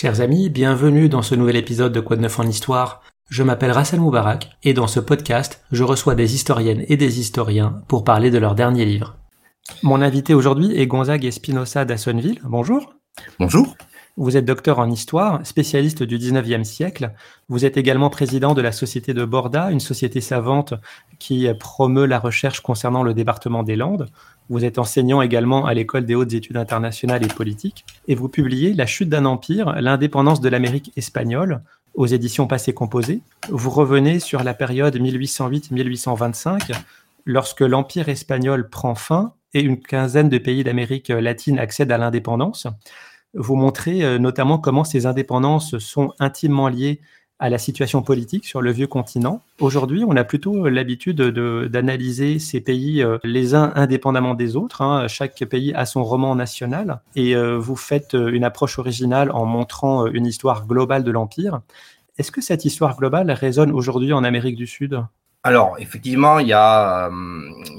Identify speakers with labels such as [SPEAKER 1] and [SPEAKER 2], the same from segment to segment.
[SPEAKER 1] Chers amis, bienvenue dans ce nouvel épisode de Quoi de neuf en histoire. Je m'appelle Rassel Moubarak et dans ce podcast, je reçois des historiennes et des historiens pour parler de leur dernier livre. Mon invité aujourd'hui est Gonzague Espinosa d'Assonville. Bonjour.
[SPEAKER 2] Bonjour.
[SPEAKER 1] Vous êtes docteur en histoire, spécialiste du 19e siècle. Vous êtes également président de la Société de Borda, une société savante qui promeut la recherche concernant le département des Landes. Vous êtes enseignant également à l'École des hautes études internationales et politiques. Et vous publiez La chute d'un empire, l'indépendance de l'Amérique espagnole aux éditions Passé Composé. Vous revenez sur la période 1808-1825, lorsque l'empire espagnol prend fin et une quinzaine de pays d'Amérique latine accèdent à l'indépendance. Vous montrez euh, notamment comment ces indépendances sont intimement liées à la situation politique sur le vieux continent. Aujourd'hui, on a plutôt l'habitude d'analyser ces pays euh, les uns indépendamment des autres. Hein. Chaque pays a son roman national et euh, vous faites une approche originale en montrant une histoire globale de l'Empire. Est-ce que cette histoire globale résonne aujourd'hui en Amérique du Sud?
[SPEAKER 2] Alors, effectivement, il y a, euh,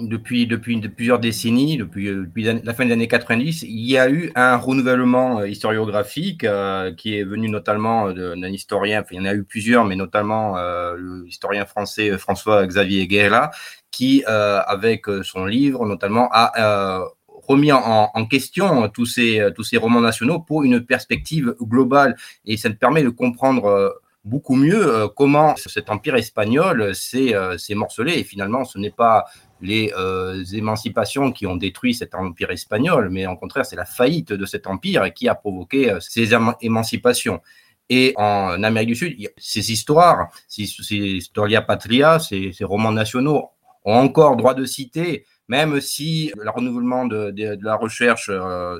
[SPEAKER 2] depuis, depuis plusieurs décennies, depuis, depuis, la fin des années 90, il y a eu un renouvellement euh, historiographique euh, qui est venu notamment d'un historien, il y en a eu plusieurs, mais notamment l'historien français François-Xavier Guerra, qui, avec son livre, notamment, a remis en, en, question tous ces, tous ces romans nationaux pour une perspective globale. Et ça nous permet de comprendre beaucoup mieux euh, comment cet empire espagnol s'est euh, morcelé. Et finalement, ce n'est pas les euh, émancipations qui ont détruit cet empire espagnol, mais au contraire, c'est la faillite de cet empire qui a provoqué ces émancipations. Et en Amérique du Sud, ces histoires, ces, ces Historia Patria, ces, romans nationaux ont encore droit de citer, même si le renouvellement de la recherche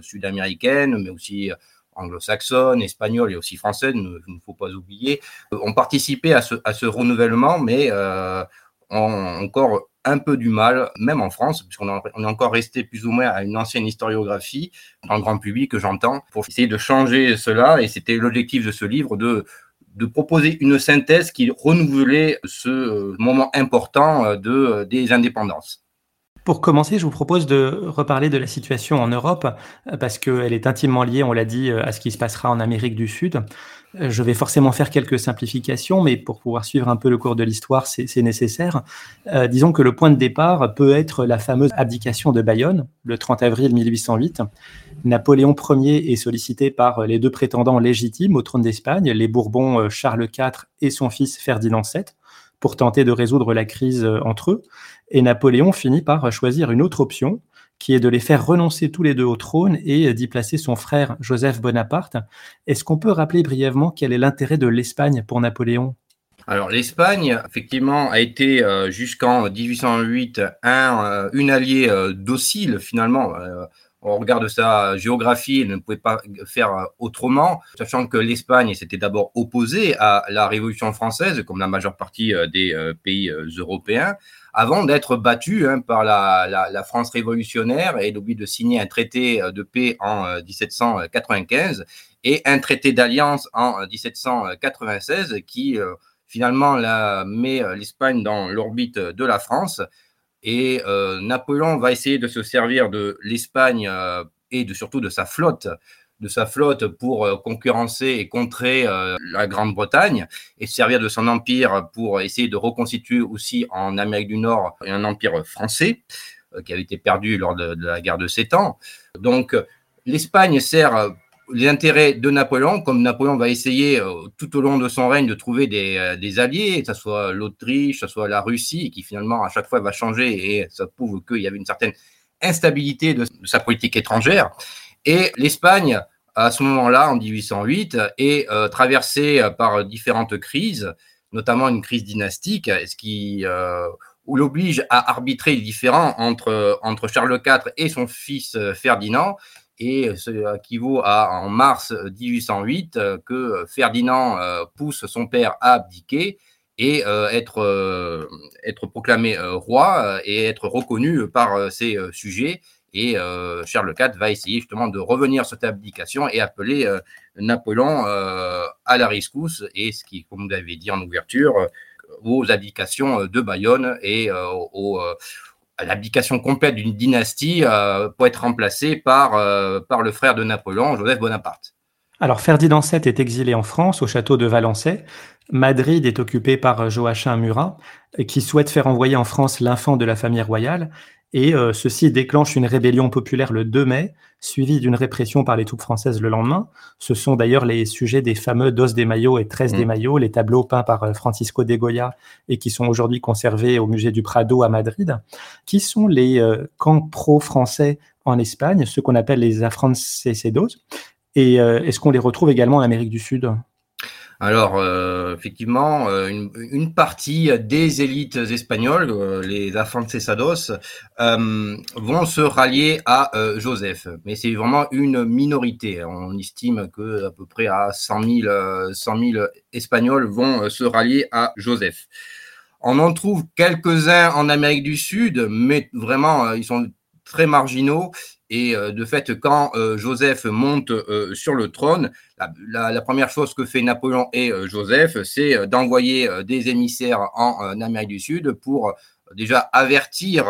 [SPEAKER 2] sud-américaine, mais aussi anglo-saxonne, espagnole et aussi française, il ne faut pas oublier, euh, ont participé à ce, renouvellement, mais euh, ont encore un peu du mal, même en France, puisqu'on est encore resté plus ou moins à une ancienne historiographie, le grand public, que j'entends, pour essayer de changer cela. Et c'était l'objectif de ce livre, de, proposer une synthèse qui renouvelait ce euh, moment important de, des indépendances.
[SPEAKER 1] Pour commencer, je vous propose de reparler de la situation en Europe, euh, parce qu'elle est intimement liée, on l'a dit, euh, à ce qui se passera en Amérique du Sud. Euh, je vais forcément faire quelques simplifications, mais pour pouvoir suivre un peu le cours de l'histoire, c'est nécessaire. disons que le point de départ peut être la fameuse abdication de Bayonne, le 30 avril 1808. Napoléon Ier est sollicité par les deux prétendants légitimes au trône d'Espagne, les Bourbons Charles IV et son fils Ferdinand VII pour tenter de résoudre la crise entre eux. Et Napoléon finit par choisir une autre option, qui est de les faire renoncer tous les deux au trône et d'y placer son frère Joseph Bonaparte. Est-ce qu'on peut rappeler brièvement quel est l'intérêt de l'Espagne pour Napoléon?
[SPEAKER 2] Alors l'Espagne, effectivement, a été euh, jusqu'en 1808 un, euh, une alliée euh, docile finalement. On regarde sa géographie, elle ne pouvait pas faire autrement, sachant que l'Espagne s'était d'abord opposée à la Révolution française, comme la majeure partie des pays européens avant d'être battu hein, par la, France révolutionnaire et d'oublier de signer un traité euh, de paix en 1795 euh, et un traité d'alliance en 1796 euh, qui finalement la, met l'Espagne dans l'orbite de la France. Et Napoléon va essayer de se servir de l'Espagne et de, surtout de sa flotte de sa flotte pour euh, concurrencer et contrer euh, la Grande-Bretagne et servir de son empire pour essayer de reconstituer aussi en Amérique du Nord un empire français euh, qui avait été perdu lors de, la guerre de Sept Ans. Donc l'Espagne sert les intérêts de Napoléon, comme Napoléon va essayer tout au long de son règne de trouver des, des alliés, que ce soit l'Autriche, que ce soit la Russie, qui finalement à chaque fois va changer et ça prouve qu'il y avait une certaine instabilité de sa politique étrangère. Et l'Espagne, à ce moment-là, en 1808, est euh, traversée euh, par différentes crises, notamment une crise dynastique, ce qui euh, l'oblige à arbitrer les différends entre, entre Charles IV et son fils Ferdinand. Et ce équivaut à, en mars 1808, que Ferdinand pousse son père à abdiquer et être, être proclamé roi et être reconnu par ses sujets. Et euh, Charles IV va essayer justement de revenir sur cette abdication et appeler euh, Napoléon euh, à la rescousse, et ce qui, comme vous l'avez dit en ouverture, aux abdications de Bayonne et au, à l'abdication complète d'une dynastie pour être remplacée par, par le frère de Napoléon, Joseph Bonaparte.
[SPEAKER 1] Alors Ferdinand VII est exilé en France, au château de Valençay. Madrid est occupé par Joachim Murat, qui souhaite faire envoyer en France l'enfant de la famille royale. Et euh, ceci déclenche une rébellion populaire le 2 mai, suivie d'une répression par les troupes françaises le lendemain. Ce sont d'ailleurs les sujets des fameux Dos de Mayo et Tres de mm. Mayo, les tableaux peints par euh, Francisco de Goya et qui sont aujourd'hui conservés au musée du Prado à Madrid, qui sont les euh, camps pro-français en Espagne, ce qu'on appelle les afrancesados. Et est-ce qu'on les retrouve également en Amérique du Sud?
[SPEAKER 2] Alors, euh, effectivement, euh, une, partie des élites espagnoles, euh, les afrancesados, vont se rallier à Joseph. Mais c'est vraiment une minorité. On estime que à peu près à 100 000, 100 000 Espagnols vont se rallier à Joseph. On en trouve quelques-uns en Amérique du Sud, mais vraiment, ils sont très marginaux et euh, de fait, quand euh, Joseph monte euh, sur le trône, la, première chose que fait Napoléon et Joseph, c'est d'envoyer des émissaires en, Amérique du Sud pour déjà avertir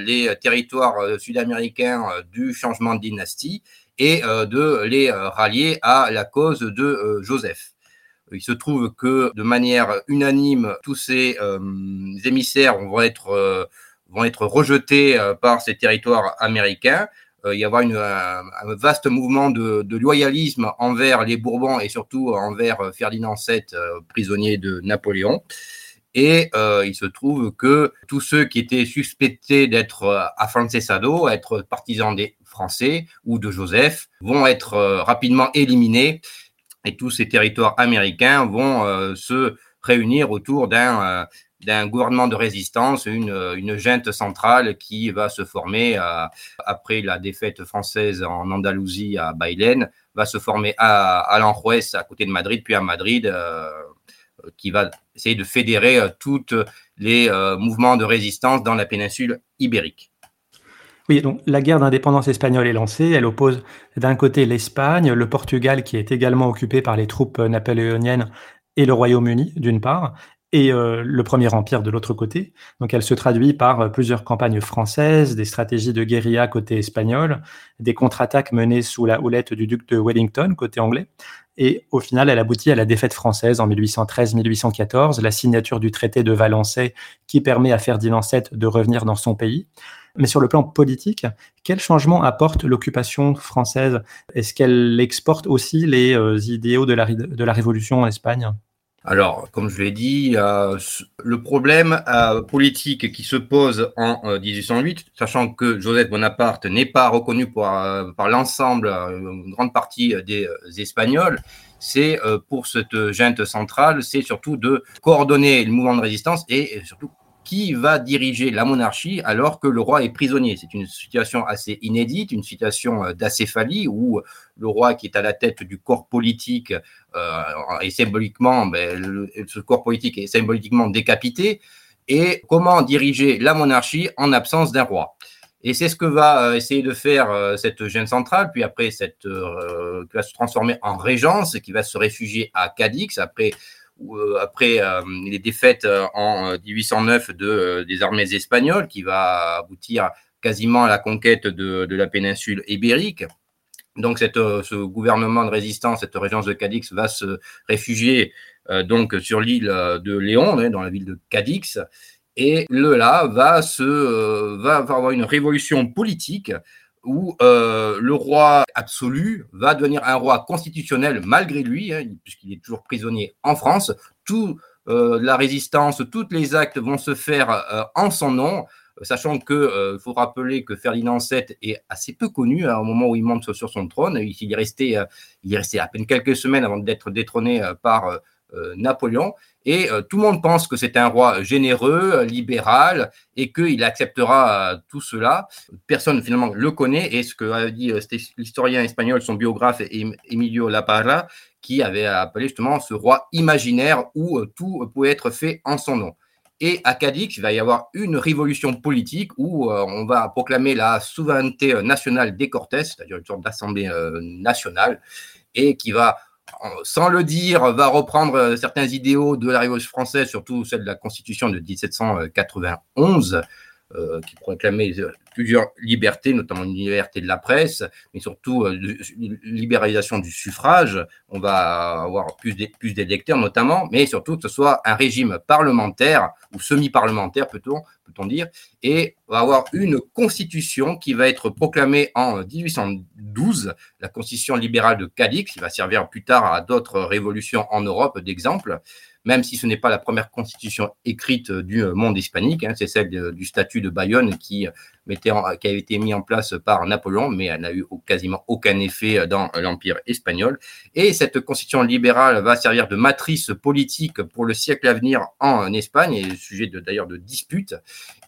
[SPEAKER 2] les territoires sud-américains du changement de dynastie et de les rallier à la cause de Joseph. Il se trouve que de manière unanime, tous ces émissaires vont être, vont être rejetés par ces territoires américains y avoir une, un, vaste mouvement de, loyalisme envers les Bourbons et surtout envers euh, Ferdinand VII, euh, prisonnier de Napoléon. Et euh, il se trouve que tous ceux qui étaient suspectés d'être afrancesado, être partisans des Français ou de Joseph, vont être rapidement éliminés et tous ces territoires américains vont se réunir autour d'un d'un gouvernement de résistance, une, une junte centrale qui va se former après la défaite française en Andalousie à Bailén, va se former à, à à côté de Madrid, puis à Madrid, euh, qui va essayer de fédérer euh, tous les euh, mouvements de résistance dans la péninsule ibérique.
[SPEAKER 1] Oui, donc la guerre d'indépendance espagnole est lancée. Elle oppose d'un côté l'Espagne, le Portugal qui est également occupé par les troupes napoléoniennes et le Royaume-Uni d'une part, et euh, le Premier Empire de l'autre côté. Donc elle se traduit par euh, plusieurs campagnes françaises, des stratégies de guérilla côté espagnol, des contre-attaques menées sous la houlette du duc de Wellington côté anglais. Et au final, elle aboutit à la défaite française en 1813-1814, la signature du traité de Valençay qui permet à Ferdinand VII de revenir dans son pays. Mais sur le plan politique, quel changement apporte l'occupation française? Est-ce qu'elle exporte aussi les euh, idéaux de la, de la Révolution en Espagne?
[SPEAKER 2] Alors, comme je l'ai dit, euh, le problème euh, politique qui se pose en 1808, euh, sachant que Joseph Bonaparte n'est pas reconnu par, par l'ensemble, une grande partie des Espagnols, c'est pour cette junte centrale, c'est surtout de coordonner le mouvement de résistance et surtout qui va diriger la monarchie alors que le roi est prisonnier. C'est une situation assez inédite, une situation euh, d'acéphalie où le roi qui est à la tête du corps politique euh, est symboliquement, ben, ce corps politique est symboliquement décapité. Et comment diriger la monarchie en absence d'un roi? Et c'est ce que va euh, essayer de faire cette gêne centrale, puis après cette, qui va se transformer en régence, qui va se réfugier à Cadix après euh, après euh, les défaites euh, en 1809 de, des armées espagnoles, qui va aboutir quasiment à la conquête de, la péninsule ibérique. Donc ce gouvernement de résistance, cette régence de Cadix va se réfugier donc sur l'île de Léon, hein, dans la ville de Cadix, et le là va se va avoir une révolution politique où euh, le roi absolu va devenir un roi constitutionnel malgré lui, hein, puisqu'il est toujours prisonnier en France. Tout euh, la résistance, tous les actes vont se faire euh, en son nom, sachant que il faut rappeler que Ferdinand VII est assez peu connu hein, au moment où il monte sur son trône. Il est resté, il est resté à peine quelques semaines avant d'être détrôné par Napoléon. Et euh, tout le monde pense que c'est un roi généreux, libéral, et qu'il acceptera euh, tout cela. Personne finalement le connaît, et ce que a dit euh, l'historien espagnol, son biographe Emilio Laparra, qui avait appelé justement ce roi imaginaire où tout pouvait être fait en son nom. Et à Cadix, il va y avoir une révolution politique où on va proclamer la souveraineté nationale des Cortés, c'est-à-dire une sorte d'assemblée nationale, et qui va sans le dire, va reprendre euh, certains idéaux de la Révolution française, surtout celle de la Constitution de 1791, euh, qui proclamait plusieurs libertés, notamment une liberté de la presse, mais surtout une libéralisation du suffrage. On va avoir plus d'électeurs notamment, mais surtout que ce soit un régime parlementaire ou semi-parlementaire, peut-on peut dire, et on va avoir une constitution qui va être proclamée en 1812, la constitution libérale de Cadix, qui va servir plus tard à d'autres révolutions en Europe d'exemple même si ce n'est pas la première constitution écrite du monde hispanique, hein, c'est celle du statut de Bayonne qui, mettait qui a été mis en place par Napoléon, mais elle n'a eu quasiment aucun effet dans l'Empire espagnol. Et cette constitution libérale va servir de matrice politique pour le siècle à venir en Espagne, et sujet d'ailleurs de, dispute.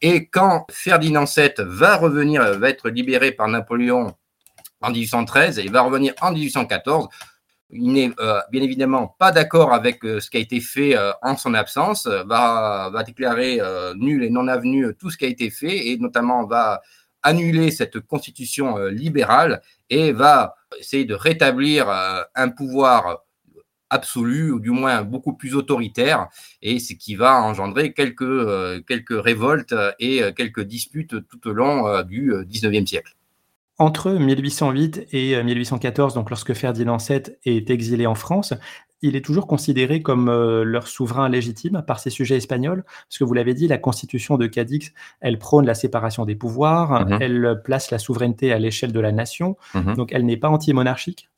[SPEAKER 2] Et quand Ferdinand VII va revenir, va être libéré par Napoléon en 1813, et va revenir en 1814, il n'est euh, bien évidemment pas d'accord avec euh, ce qui a été fait euh, en son absence, va, déclarer nul et non avenu tout ce qui a été fait et notamment va annuler cette constitution libérale et va essayer de rétablir un pouvoir absolu ou du moins beaucoup plus autoritaire et ce qui va engendrer quelques, révoltes et quelques disputes tout au long du 19e siècle.
[SPEAKER 1] Entre 1808 et 1814, euh, donc lorsque Ferdinand VII est exilé en France, il est toujours considéré comme euh, leur souverain légitime par ses sujets espagnols, parce que vous l'avez dit, la constitution de Cadix, elle prône la séparation des pouvoirs, mhm. elle place la souveraineté à l'échelle de la nation, mhm. donc elle n'est pas anti-monarchique?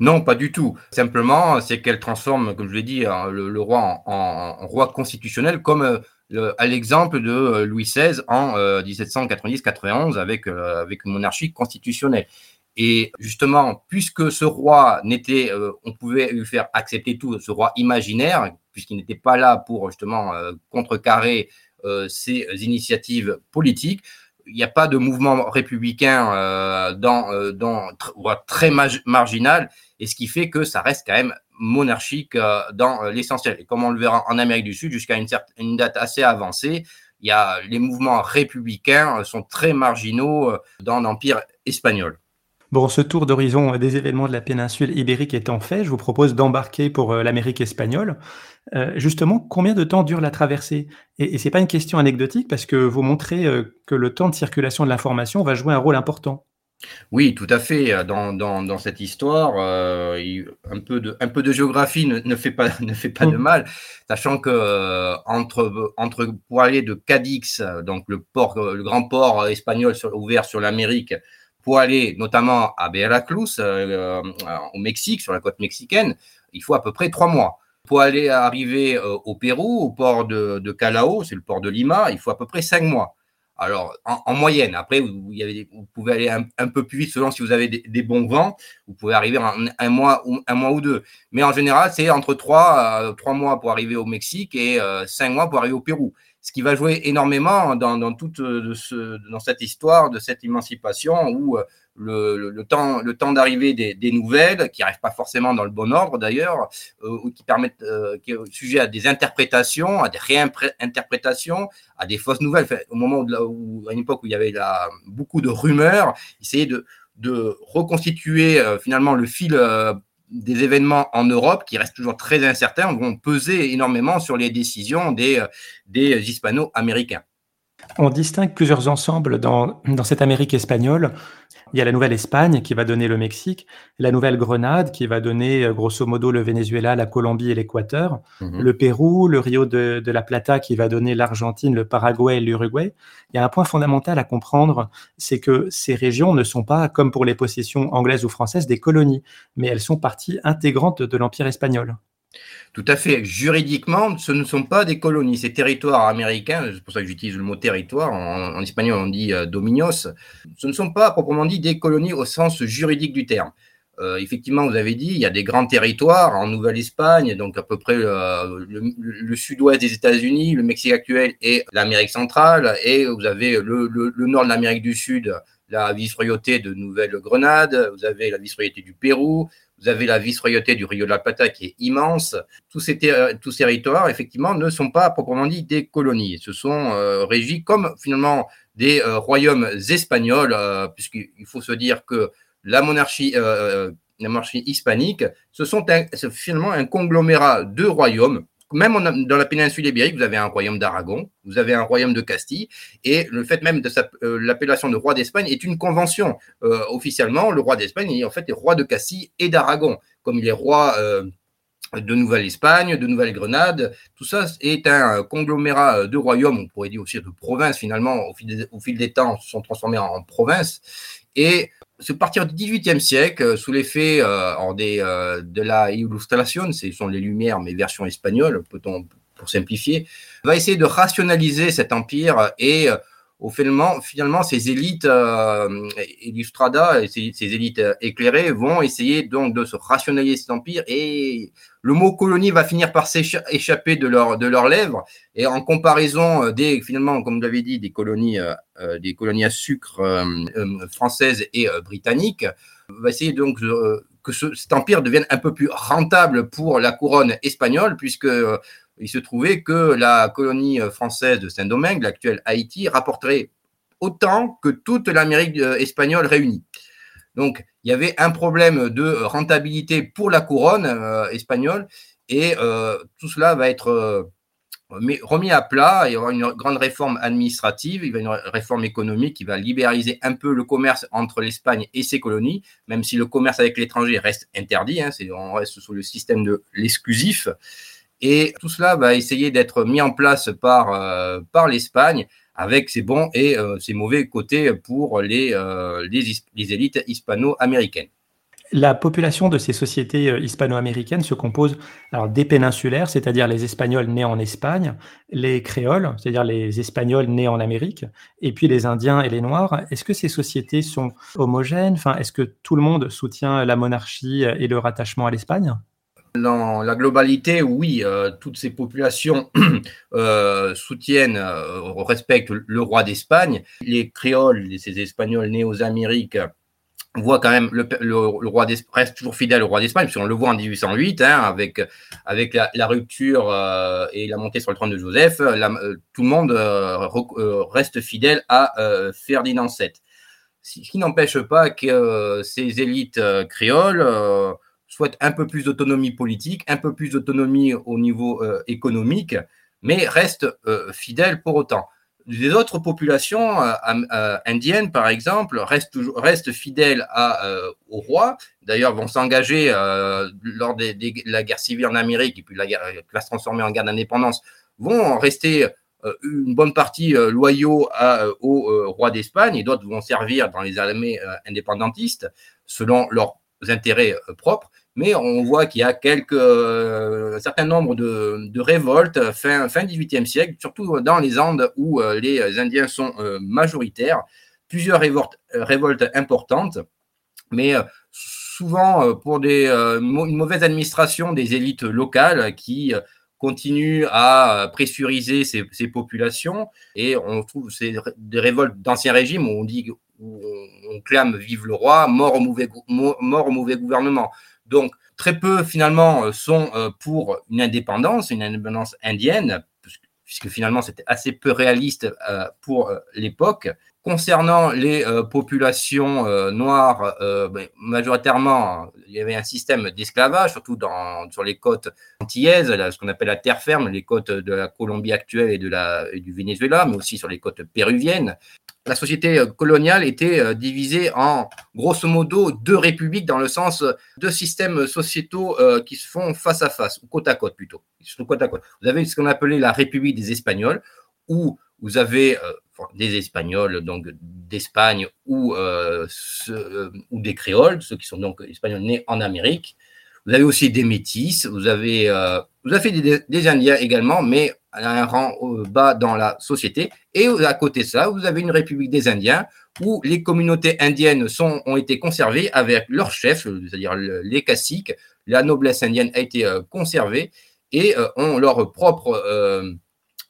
[SPEAKER 2] Non, pas du tout. Simplement, c'est qu'elle transforme, comme je l'ai dit, le, roi en, roi constitutionnel, comme à l'exemple de euh, Louis XVI en 1790-91 euh, avec, euh, avec une monarchie constitutionnelle. Et justement, puisque ce roi n'était, on pouvait lui faire accepter tout, ce roi imaginaire, puisqu'il n'était pas là pour justement contrecarrer ses initiatives politiques, il n'y a pas de mouvement républicain dans, dans, très marginal, et ce qui fait que ça reste quand même monarchique euh, dans euh, l'essentiel. Et comme on le verra en Amérique du Sud, jusqu'à une, date assez avancée, il y a, les mouvements républicains euh, sont très marginaux dans l'Empire espagnol.
[SPEAKER 1] Bon, ce tour d'horizon des événements de la péninsule ibérique étant fait, je vous propose d'embarquer pour l'Amérique espagnole. justement, combien de temps dure la traversée? Et, et ce n'est pas une question anecdotique parce que vous montrez que le temps de circulation de l'information va jouer un rôle important.
[SPEAKER 2] Oui, tout à fait. Dans, dans, cette histoire, euh, un, peu de, un peu de géographie ne, fait pas, ne fait pas de mmh. mal, sachant que euh, entre, entre, pour aller de Cadix, donc le, port, le grand port espagnol ouvert sur l'Amérique, pour aller notamment à Veracruz, euh, au Mexique, sur la côte mexicaine, il faut à peu près trois mois. Pour aller arriver au Pérou, au port de, de Calao, c'est le port de Lima, il faut à peu près cinq mois. Alors, en, moyenne, après, vous, pouvez aller un, peu plus vite selon si vous avez des, bons vents. Vous pouvez arriver en un mois ou, deux. Mais en général, c'est entre trois, euh, mois pour arriver au Mexique et euh, cinq mois pour arriver au Pérou ce qui va jouer énormément dans, toute euh, dans cette histoire de cette émancipation où euh, le, temps, le temps d'arrivée des, nouvelles, qui n'arrivent pas forcément dans le bon ordre d'ailleurs, euh, ou qui permettent, qui est sujet à des interprétations, à des réinterprétations, à des fausses nouvelles. au moment où, à une époque où il y avait beaucoup de rumeurs, essayer de, reconstituer finalement le fil des événements en Europe qui restent toujours très incertains vont peser énormément sur les décisions des, des hispano-américains.
[SPEAKER 1] On distingue plusieurs ensembles dans, dans, cette Amérique espagnole. Il y a la Nouvelle-Espagne qui va donner le Mexique, la Nouvelle-Grenade qui va donner euh, grosso modo le Venezuela, la Colombie et l'Équateur, mhm. le Pérou, le Rio de, de, la Plata qui va donner l'Argentine, le Paraguay et l'Uruguay. Il y a un point fondamental à comprendre, c'est que ces régions ne sont pas, comme pour les possessions anglaises ou françaises, des colonies, mais elles sont partie intégrante de l'Empire espagnol.
[SPEAKER 2] Tout à fait. Juridiquement, ce ne sont pas des colonies. Ces territoires américains, c'est pour ça que j'utilise le mot territoire, en, espagnol on dit euh, dominios, ce ne sont pas proprement dit des colonies au sens juridique du terme. Euh, effectivement, vous avez dit, il y a des grands territoires en Nouvelle-Espagne, donc à peu près euh, le, sud-ouest des États-Unis, le Mexique actuel et l'Amérique centrale, et vous avez le, le nord de l'Amérique du Sud, la vice-royauté de Nouvelle-Grenade, vous avez la vice-royauté du Pérou, vous avez la vice-royauté du Rio de la Plata qui est immense. Tous ces, territoires, effectivement, ne sont pas proprement dit des colonies. Ce sont euh, régis comme finalement des euh, royaumes espagnols, euh, puisqu'il faut se dire que la monarchie, la monarchie hispanique, ce sont finalement un conglomérat de royaumes même dans la péninsule ibérique, vous avez un royaume d'Aragon, vous avez un royaume de Castille, et le fait même de euh, l'appellation de roi d'Espagne est une convention. Euh, officiellement, le roi d'Espagne est en fait roi de Castille et d'Aragon, comme il est roi euh, de Nouvelle-Espagne, de Nouvelle-Grenade. Tout ça est un conglomérat de royaumes, on pourrait dire aussi de provinces finalement, au fil des, temps, se sont transformés en, provinces. Et c'est partir du XVIIIe siècle, sous l'effet euh, de la illustration, ce sont les Lumières, mais version espagnole, peut-on pour simplifier, va essayer de rationaliser cet empire et au finalement, ces élites euh, illustrada, ces, élites éclairées vont essayer donc de se rationaliser cet empire et le mot colonie va finir par s'échapper de, leur, de leurs lèvres. Et en comparaison euh, des finalement comme vous l'avez dit des colonies euh, euh, des colonies à sucre françaises et britanniques va essayer donc que ce, cet empire devienne un peu plus rentable pour la couronne espagnole puisque il se trouvait que la colonie euh, française de Saint-Domingue, l'actuelle Haïti, rapporterait autant que toute l'Amérique euh, espagnole réunie. Donc, il y avait un problème de rentabilité pour la couronne euh, espagnole et tout cela va être remis à plat. Il y aura une grande réforme administrative, il y aura une réforme économique qui va libéraliser un peu le commerce entre l'Espagne et ses colonies, même si le commerce avec l'étranger reste interdit. Hein, on reste sous le système de l'exclusif. Et tout cela va essayer d'être mis en place par, euh, par l'Espagne avec ses bons et euh, ses mauvais côtés pour les, euh, les, élites hispano-américaines.
[SPEAKER 1] La population de ces sociétés hispano-américaines se compose alors, des péninsulaires, c'est-à-dire les Espagnols nés en Espagne, les créoles, c'est-à-dire les Espagnols nés en Amérique, et puis les Indiens et les Noirs. Est-ce que ces sociétés sont homogènes? Enfin, Est-ce que tout le monde soutient la monarchie et le rattachement à l'Espagne?
[SPEAKER 2] Dans la globalité, oui, euh, toutes ces populations euh, soutiennent, euh, respectent le roi d'Espagne. Les créoles, ces Espagnols nés aux Amériques, voient quand même le, roi d'Espagne reste toujours fidèle au roi d'Espagne, puisqu'on le voit en 1808, hein, avec, avec la, rupture et la montée sur le trône de Joseph, tout le monde reste fidèle à Ferdinand VII. Ce qui n'empêche pas que ces élites créoles souhaitent un peu plus d'autonomie politique, un peu plus d'autonomie au niveau euh, économique, mais restent euh, fidèles pour autant. Les autres populations euh, indiennes, par exemple, restent, fidèles au roi. D'ailleurs, vont s'engager lors de la guerre civile en Amérique et puis la guerre qui va se transformer en guerre d'indépendance, vont rester une bonne partie loyaux au roi d'Espagne et d'autres vont servir dans les armées indépendantistes selon leurs intérêts propres mais on voit qu'il y a quelques, euh, un certain nombre de, révoltes fin, fin 18e siècle, surtout dans les Andes où euh, les Indiens sont euh, majoritaires, plusieurs révoltes, révoltes importantes, mais souvent pour des, une mauvaise administration des élites locales qui continuent à pressuriser ces, populations. Et on trouve ces, des révoltes d'ancien régime où on dit où on, clame vive le roi, mort au mauvais, mort au mauvais gouvernement. Donc, très peu, finalement, euh, sont euh, pour une indépendance, une indépendance indienne, puisque finalement, c'était assez peu réaliste euh, pour l'époque. Concernant les populations noires, ben, majoritairement, il y avait un système d'esclavage, surtout sur les côtes antillaises, ce qu'on appelle la terre ferme, les côtes de la Colombie actuelle et, et du Venezuela, mais aussi sur les côtes péruviennes la société euh, coloniale était euh, divisée en grosso modo deux républiques dans le sens euh, de systèmes sociétaux qui se font face à face, ou côte à côte plutôt. Côte à côte. Vous avez ce qu'on appelait la République des Espagnols, où vous avez des Espagnols, donc d'Espagne, ou, ou des Créoles, ceux qui sont donc Espagnols nés en Amérique. Vous avez aussi des Métis, vous avez, vous avez des, des Indiens également, mais un rang bas dans la société. Et à côté de ça, vous avez une République des Indiens où les communautés indiennes sont, ont été conservées avec leurs chefs, c'est-à-dire les caciques. La noblesse indienne a été euh, conservée et euh, ont leurs propres, euh,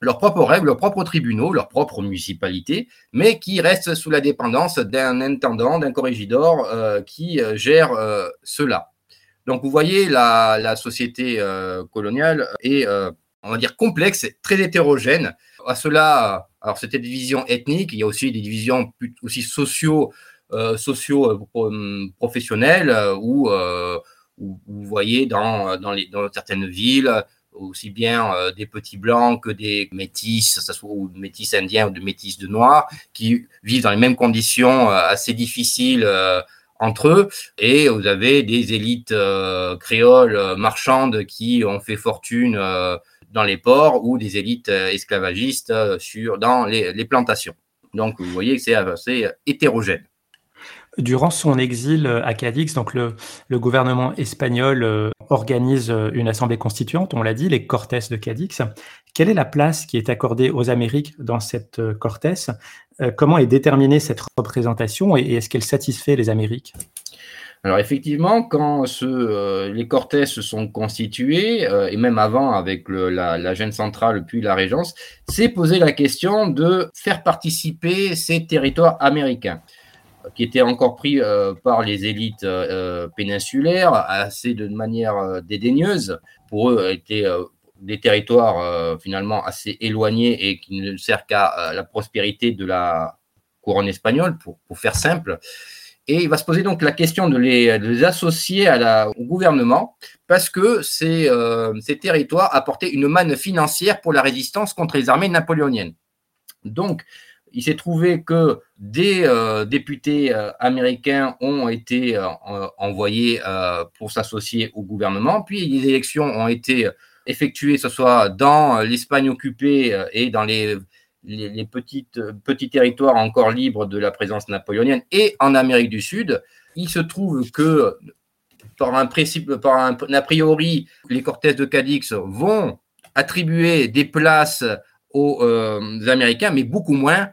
[SPEAKER 2] leurs propres règles, leurs propres tribunaux, leurs propres municipalités, mais qui restent sous la dépendance d'un intendant, d'un corrégidor qui gère cela. Donc vous voyez, la société coloniale est on va dire, complexe, très hétérogène. À cela, alors c'était des divisions ethniques, il y a aussi des divisions aussi sociaux, euh, sociaux euh, hum, professionnelles, euh, où, vous voyez dans, dans, les, dans certaines villes, aussi bien des petits blancs que des métis, ça soit ou métis indiens ou des métis de noirs, qui vivent dans les mêmes conditions assez difficiles entre eux, et vous avez des élites créoles marchandes qui ont fait fortune dans les ports ou des élites esclavagistes sur, dans les, plantations. Donc vous voyez que c'est assez hétérogène.
[SPEAKER 1] Durant son exil euh, à Cadix, donc le, gouvernement espagnol euh, organise euh, une assemblée constituante, on l'a dit, les Cortes de Cadix. Quelle est la place qui est accordée aux Amériques dans cette Cortes Comment est déterminée cette représentation et est-ce qu'elle satisfait les Amériques?
[SPEAKER 2] Alors effectivement, quand les Cortes se sont constitués, et même avant avec la, la gêne centrale puis la Régence, c'est poser la question de faire participer ces territoires américains qui étaient encore pris euh, par les élites euh, péninsulaires assez de manière euh, dédaigneuse. Pour eux, étaient des territoires finalement assez éloignés et qui ne servent qu'à la prospérité de la couronne espagnole, pour, faire simple. Et il va se poser donc la question de les, associer au gouvernement parce que ces, ces territoires apportaient une manne financière pour la résistance contre les armées napoléoniennes. Donc, il s'est trouvé que des euh, députés euh, américains ont été euh, envoyés pour s'associer au gouvernement, puis les élections ont été effectuées, que ce soit dans l'Espagne occupée et dans les, les, petites, petits territoires encore libres de la présence napoléonienne et en Amérique du Sud. Il se trouve que par un principe, par un, a priori, les Cortés de Cadix vont attribuer des places aux Américains, mais beaucoup moins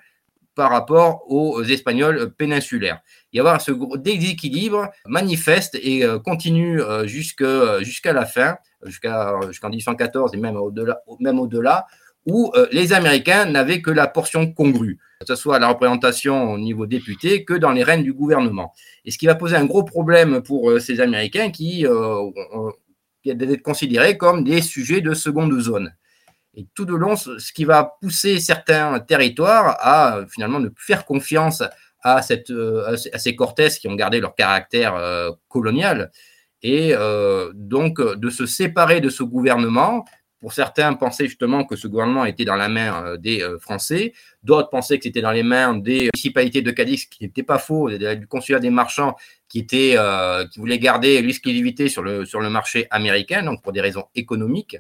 [SPEAKER 2] par rapport aux Espagnols péninsulaires. Il y avoir ce déséquilibre manifeste et euh, continue euh, jusqu'à la fin, jusqu'en 1814 et même au-delà, même au-delà, où euh, les Américains n'avaient que la portion congrue, que ce soit la représentation au niveau député que dans les règnes du gouvernement. Et ce qui va poser un gros problème pour ces Américains qui, ont être considérés comme des sujets de seconde zone. Et tout de long, ce qui va pousser certains territoires à finalement ne plus faire confiance à, euh, à ces Cortés qui ont gardé leur caractère euh, colonial et euh, donc de se séparer de ce gouvernement. Pour certains, pensaient justement que ce gouvernement était dans la main des Français. D'autres pensaient que c'était dans les mains des municipalités de Cadix, qui n'était pas faux, du consulat des marchands qui, était, qui voulait garder l'exclusivité sur le, sur le marché américain, donc pour des raisons économiques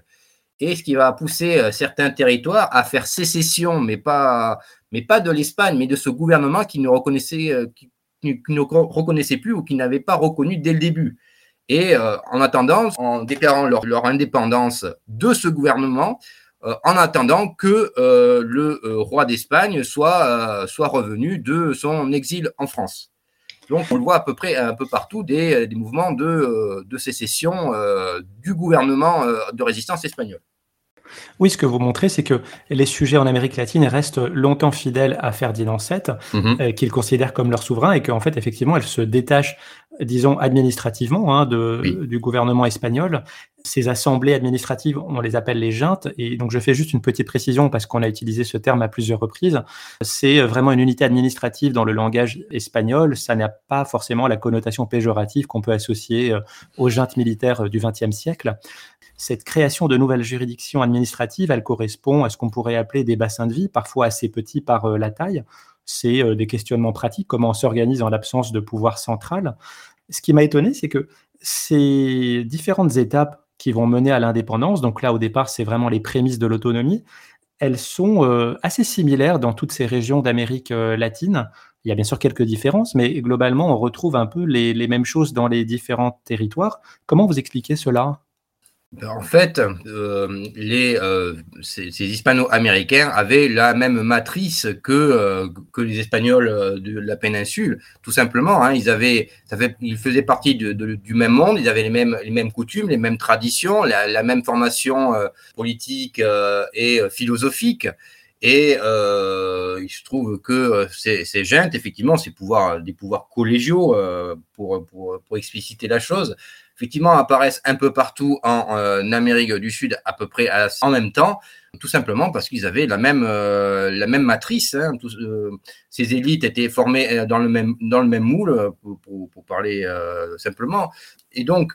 [SPEAKER 2] et ce qui va pousser euh, certains territoires à faire sécession, mais pas, mais pas de l'Espagne, mais de ce gouvernement qui ne reconnaissait, euh, qui, ne reconnaissait plus ou qui n'avait pas reconnu dès le début. Et euh, en attendant, en déclarant leur, leur, indépendance de ce gouvernement, en attendant que le roi d'Espagne soit, soit revenu de son exil en France. Donc, on le voit à peu près un peu partout des, des mouvements de, de sécession du gouvernement de résistance espagnole.
[SPEAKER 1] Oui, ce que vous montrez, c'est que les sujets en Amérique latine restent longtemps fidèles à Ferdinand VII, mhm. euh, qu'ils considèrent comme leur souverain, et qu'en fait, effectivement, elle se détache, disons, administrativement hein, de, du gouvernement espagnol. Ces assemblées administratives, on les appelle les juntes, et donc je fais juste une petite précision parce qu'on a utilisé ce terme à plusieurs reprises. C'est vraiment une unité administrative dans le langage espagnol. Ça n'a pas forcément la connotation péjorative qu'on peut associer euh, aux juntes militaires euh, du XXe siècle cette création de nouvelles juridictions administratives, elle correspond à ce qu'on pourrait appeler des bassins de vie, parfois assez petits par euh, la taille. C'est euh, des questionnements pratiques, comment on s'organise en l'absence de pouvoir central. Ce qui m'a étonné, c'est que ces différentes étapes qui vont mener à l'indépendance, donc là au départ c'est vraiment les prémices de l'autonomie, elles sont euh, assez similaires dans toutes ces régions d'Amérique latine. Il y a bien sûr quelques différences, mais globalement on retrouve un peu les, mêmes choses dans les différents territoires. Comment vous expliquez cela?
[SPEAKER 2] En fait, euh, les, euh, ces, hispano-américains avaient la même matrice que, euh, que les Espagnols de la péninsule, tout simplement. Hein, ils, avaient, ils faisaient partie du même monde, ils avaient les mêmes, coutumes, les mêmes traditions, la, même formation politique et philosophique. Et il se trouve que ces, ces effectivement, ces pouvoirs, des pouvoirs collégiaux, pour, pour, pour expliciter la chose, effectivement apparaissent un peu partout en, euh, Amérique du Sud à peu près en même temps, tout simplement parce qu'ils avaient la même, euh, la même matrice. Hein, euh, ces élites étaient formées dans le même, dans le même moule, pour, parler simplement. Et donc,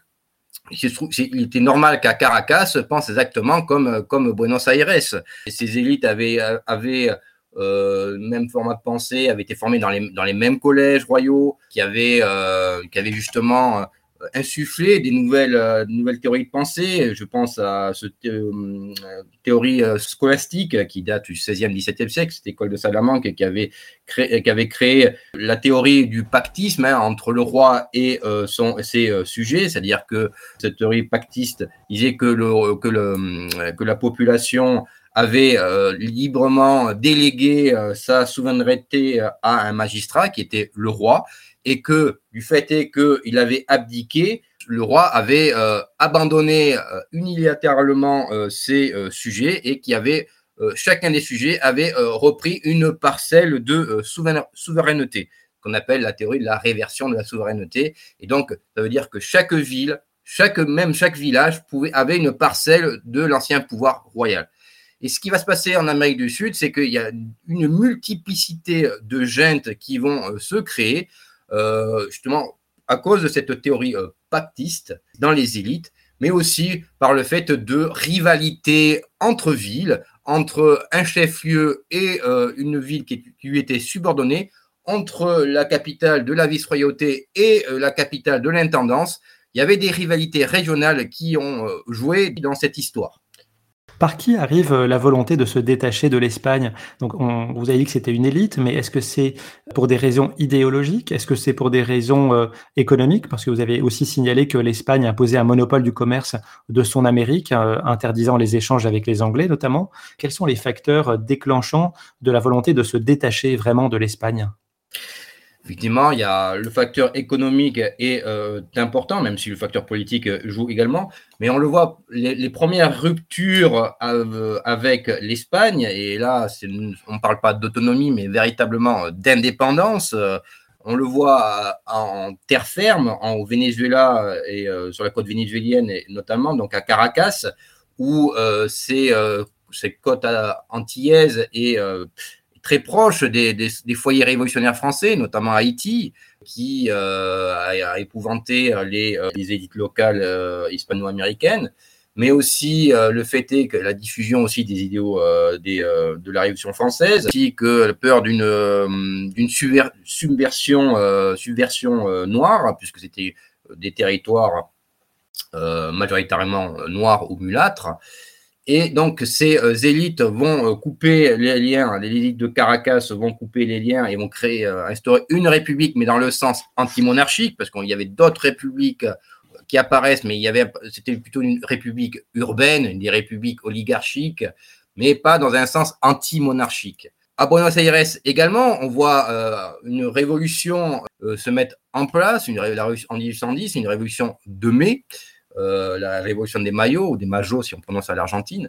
[SPEAKER 2] il était normal qu'à Caracas pense exactement comme, comme Buenos Aires. Ces élites avaient, avaient même format de pensée, avaient été formés dans les, dans les mêmes collèges royaux, qui avaient, qui avaient justement insuffler des nouvelles, euh, nouvelles théories de pensée. Je pense à cette euh, théorie euh, scolastique qui date du 16e, 17e siècle, cette école de Salamanque qui avait créé, qui avait créé la théorie du pactisme hein, entre le roi et son, ses sujets, c'est-à-dire que cette théorie pactiste disait que, le, que, le, que la population avait librement délégué sa souveraineté à un magistrat qui était le roi et que du fait est qu'il avait abdiqué, le roi avait euh, abandonné euh, unilatéralement euh, ses sujets et qui avait chacun des sujets avait repris une parcelle de souveraineté, qu'on appelle la théorie de la réversion de la souveraineté. Et donc, ça veut dire que chaque ville, chaque, même chaque village pouvait, avait une parcelle de l'ancien pouvoir royal. Et ce qui va se passer en Amérique du Sud, c'est qu'il y a une multiplicité de gentes qui vont se créer euh, justement à cause de cette théorie euh, pactiste dans les élites, mais aussi par le fait de rivalité entre villes, entre un chef-lieu et euh, une ville qui, lui était subordonnée, entre la capitale de la vice-royauté et la capitale de l'intendance. Il y avait des rivalités régionales qui ont joué dans cette histoire.
[SPEAKER 1] Par qui arrive euh, la volonté de se détacher de l'Espagne? Donc, on, vous avez dit que c'était une élite, mais est-ce que c'est pour des raisons idéologiques? Est-ce que c'est pour des raisons euh, économiques? Parce que vous avez aussi signalé que l'Espagne imposait un monopole du commerce de son Amérique, euh, interdisant les échanges avec les Anglais notamment. Quels sont les facteurs déclenchants de la volonté de se détacher vraiment de l'Espagne?
[SPEAKER 2] Effectivement, il y a le facteur économique est euh, important, même si le facteur politique joue également. Mais on le voit, les, premières ruptures avec l'Espagne, et là, on ne parle pas d'autonomie, mais véritablement d'indépendance. On le voit en terre ferme, au Venezuela et euh, sur la côte vénézuélienne, et notamment donc à Caracas, où euh, ces, ces côtes antillaises et très proche des, foyers révolutionnaires français, notamment Haïti, qui euh, a, épouvanté les, euh, élites locales euh, hispano-américaines, mais aussi le fait est que la diffusion aussi des idéaux de la Révolution française, ainsi que la peur d'une subversion noire, puisque c'était des territoires majoritairement noirs ou mulâtres, et donc, ces euh, élites vont euh, couper les liens, les élites de Caracas vont couper les liens et vont créer, euh, instaurer une république, mais dans le sens anti-monarchique, parce qu'il y avait d'autres républiques qui apparaissent, mais c'était plutôt une république urbaine, des républiques oligarchiques, mais pas dans un sens anti-monarchique. À Buenos Aires également, on voit une révolution se mettre en place, une, en 1810, une révolution de mai, la révolution des maillots, ou des majos si on prononce à l'Argentine,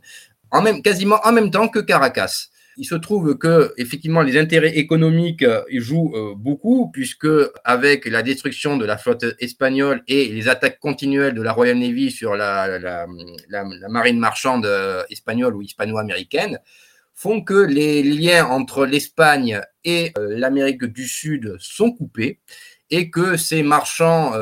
[SPEAKER 2] quasiment en même temps que Caracas. Il se trouve que effectivement les intérêts économiques euh, jouent euh, beaucoup puisque avec la destruction de la flotte espagnole et les attaques continuelles de la Royal Navy sur la, marine marchande espagnole ou hispano-américaine font que les liens entre l'Espagne et l'Amérique du Sud sont coupés et que ces marchands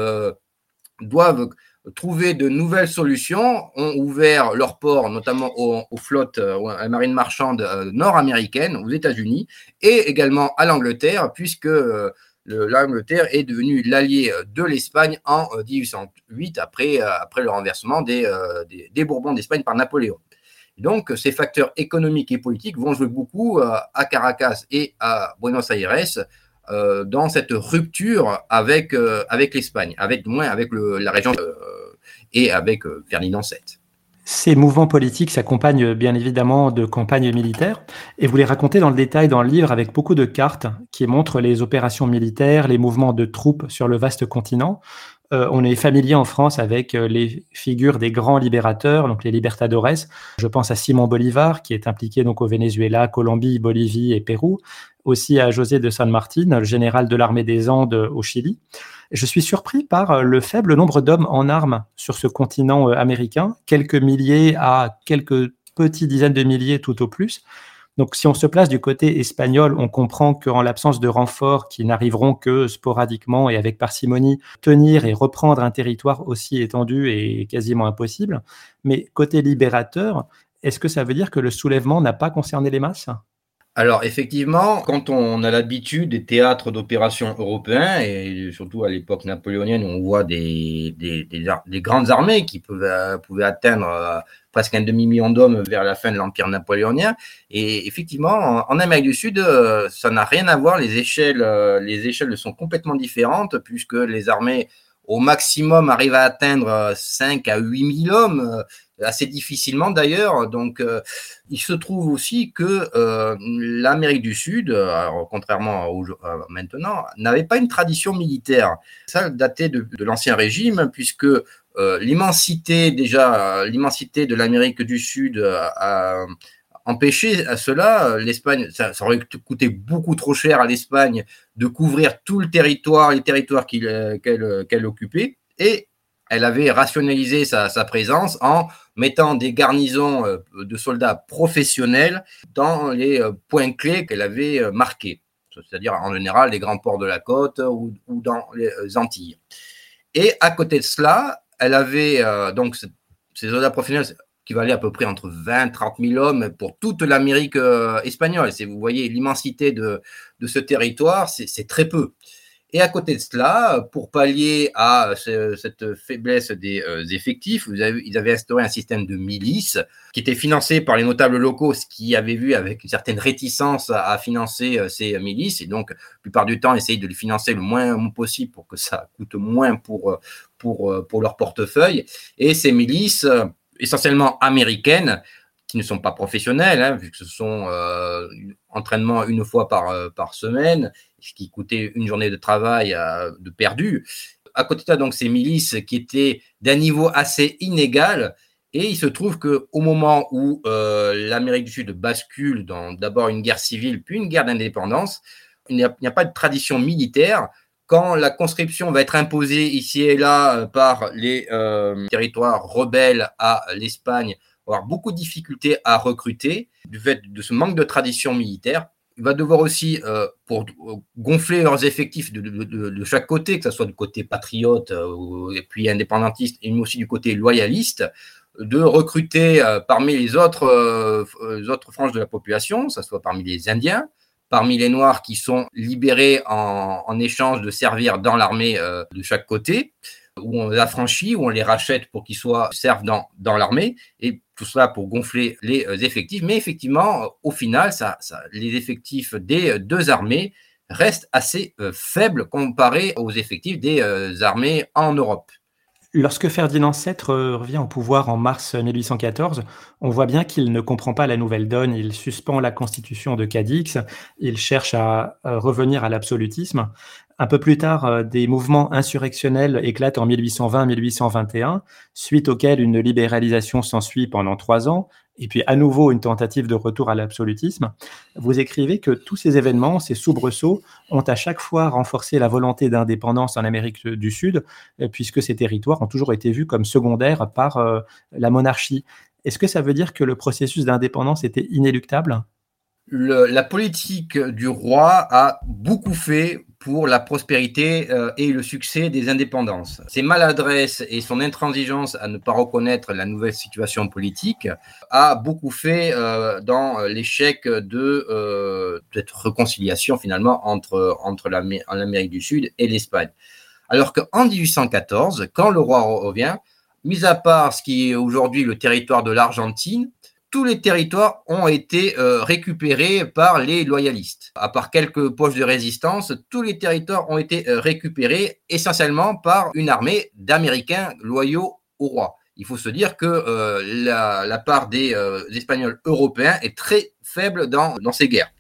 [SPEAKER 2] doivent trouver de nouvelles solutions, ont ouvert leurs ports, notamment aux, flottes, euh, à la marine marchande euh, nord-américaine, aux États-Unis, et également à l'Angleterre, puisque euh, l'Angleterre est devenue l'allié de l'Espagne en 1808, après, après le renversement des, des, Bourbons d'Espagne par Napoléon. donc, ces facteurs économiques et politiques vont jouer beaucoup à Caracas et à Buenos Aires dans cette rupture avec, avec l'Espagne, avec moins avec la région euh, et avec Ferdinand VII.
[SPEAKER 1] Ces mouvements politiques s'accompagnent bien évidemment de campagnes militaires et vous les racontez dans le détail dans le livre avec beaucoup de cartes qui montrent les opérations militaires, les mouvements de troupes sur le vaste continent. on est familier en France avec les figures des grands libérateurs, donc les libertadores. Je pense à Simon Bolivar qui est impliqué donc au Venezuela, Colombie, Bolivie et Pérou aussi à José de San Martin, le général de l'armée des Andes au Chili. Je suis surpris par euh, le faible nombre d'hommes en armes sur ce continent euh, américain, quelques milliers à quelques petites dizaines de milliers tout au plus. Donc si on se place du côté espagnol, on comprend qu'en l'absence de renforts qui n'arriveront que sporadiquement et avec parcimonie, tenir et reprendre un territoire aussi étendu est quasiment impossible. Mais côté libérateur, est-ce que ça veut dire que le soulèvement n'a pas concerné les masses?
[SPEAKER 2] Alors effectivement, quand on a l'habitude des théâtres d'opération européens, et surtout à l'époque napoléonienne, on voit des, des, grandes armées qui pouvaient, pouvaient atteindre euh, presque un demi-million d'hommes vers la fin de l'Empire napoléonien. Et effectivement, en, Amérique du Sud, euh, ça n'a rien à voir, les échelles, euh, les échelles sont complètement différentes, puisque les armées au maximum arrivent à atteindre 5 à 8 000 hommes assez difficilement d'ailleurs. Donc, euh, il se trouve aussi que euh, l'Amérique du Sud, contrairement à, maintenant, n'avait pas une tradition militaire. Ça datait de, l'Ancien Régime, puisque euh, l'immensité, déjà, l'immensité de l'Amérique du Sud a empêché à cela. L'Espagne, ça, aurait coûté beaucoup trop cher à l'Espagne de couvrir tout le territoire, les territoires qu'elle occupait. Et elle avait rationalisé sa, présence en mettant des garnisons euh, de soldats professionnels dans les euh, points clés qu'elle avait euh, marqués, c'est-à-dire en général les grands ports de la côte ou, dans les Antilles. Et à côté de cela, elle avait donc ces soldats professionnels qui valaient à peu près entre 20 et 30 000 hommes pour toute l'Amérique espagnole. Si vous voyez l'immensité de, ce territoire, c'est très peu. Et à côté de cela, pour pallier à cette faiblesse des euh, effectifs, ils avaient instauré un système de milices qui était financé par les notables locaux, ce qui avait vu avec une certaine réticence à, financer euh, ces milices, et donc, la plupart du temps, essayer de les financer le moins possible pour que ça coûte moins pour, euh, pour, pour leur portefeuille. Et ces milices, essentiellement américaines, qui ne sont pas professionnels, hein, vu que ce sont euh, entraînements une fois par, euh, par semaine, ce qui coûtait une journée de travail euh, de perdu. À côté de ça, donc, ces milices qui étaient d'un niveau assez inégal, et il se trouve qu'au moment où l'Amérique du Sud bascule dans d'abord une guerre civile, puis une guerre d'indépendance, il n'y a, pas de tradition militaire. Quand la conscription va être imposée ici et là par les territoires rebelles à l'Espagne avoir beaucoup de difficultés à recruter du fait de ce manque de tradition militaire. Il va devoir aussi, euh, pour gonfler leurs effectifs de, chaque côté, que ce soit du côté patriote euh, et puis indépendantiste, et aussi du côté loyaliste, de recruter euh, parmi les autres, autres franges de la population, que ce soit parmi les Indiens, parmi les Noirs qui sont libérés en échange de servir dans l'armée de chaque côté, où on les affranchit, où on les rachète pour qu'ils soient servent dans, dans l'armée, et tout cela pour gonfler les euh, effectifs. Mais effectivement, au final, ça, les effectifs des euh, deux armées restent assez euh, faibles comparés aux effectifs des armées en Europe.
[SPEAKER 1] Lorsque Ferdinand VII revient au pouvoir en mars 1814, on voit bien qu'il ne comprend pas la nouvelle donne, il suspend la constitution de Cadix, il cherche à revenir à l'absolutisme. Un peu plus tard, euh, des mouvements insurrectionnels éclatent en 1820-1821, suite auxquels une libéralisation s'ensuit pendant trois ans, et puis à nouveau une tentative de retour à l'absolutisme. Vous écrivez que tous ces événements, ces soubresauts, ont à chaque fois renforcé la volonté d'indépendance en Amérique du Sud, euh, puisque ces territoires ont toujours été vus comme secondaires par euh, la monarchie. Est-ce que ça veut dire que le processus d'indépendance était inéluctable?
[SPEAKER 2] La politique du roi a beaucoup fait pour la prospérité euh, et le succès des indépendances. Ses maladresses et son intransigeance à ne pas reconnaître la nouvelle situation politique a beaucoup fait euh, dans l'échec de euh, cette réconciliation finalement entre, entre l'Amérique du Sud et l'Espagne. Alors qu'en 1814, quand le roi revient, mis à part ce qui est aujourd'hui le territoire de l'Argentine, tous les territoires ont été euh, récupérés par les loyalistes. À part quelques poches de résistance, tous les territoires ont été euh, récupérés essentiellement par une armée d'Américains loyaux au roi. Il faut se dire que euh, la, part des, Espagnols européens est très faible dans, ces guerres.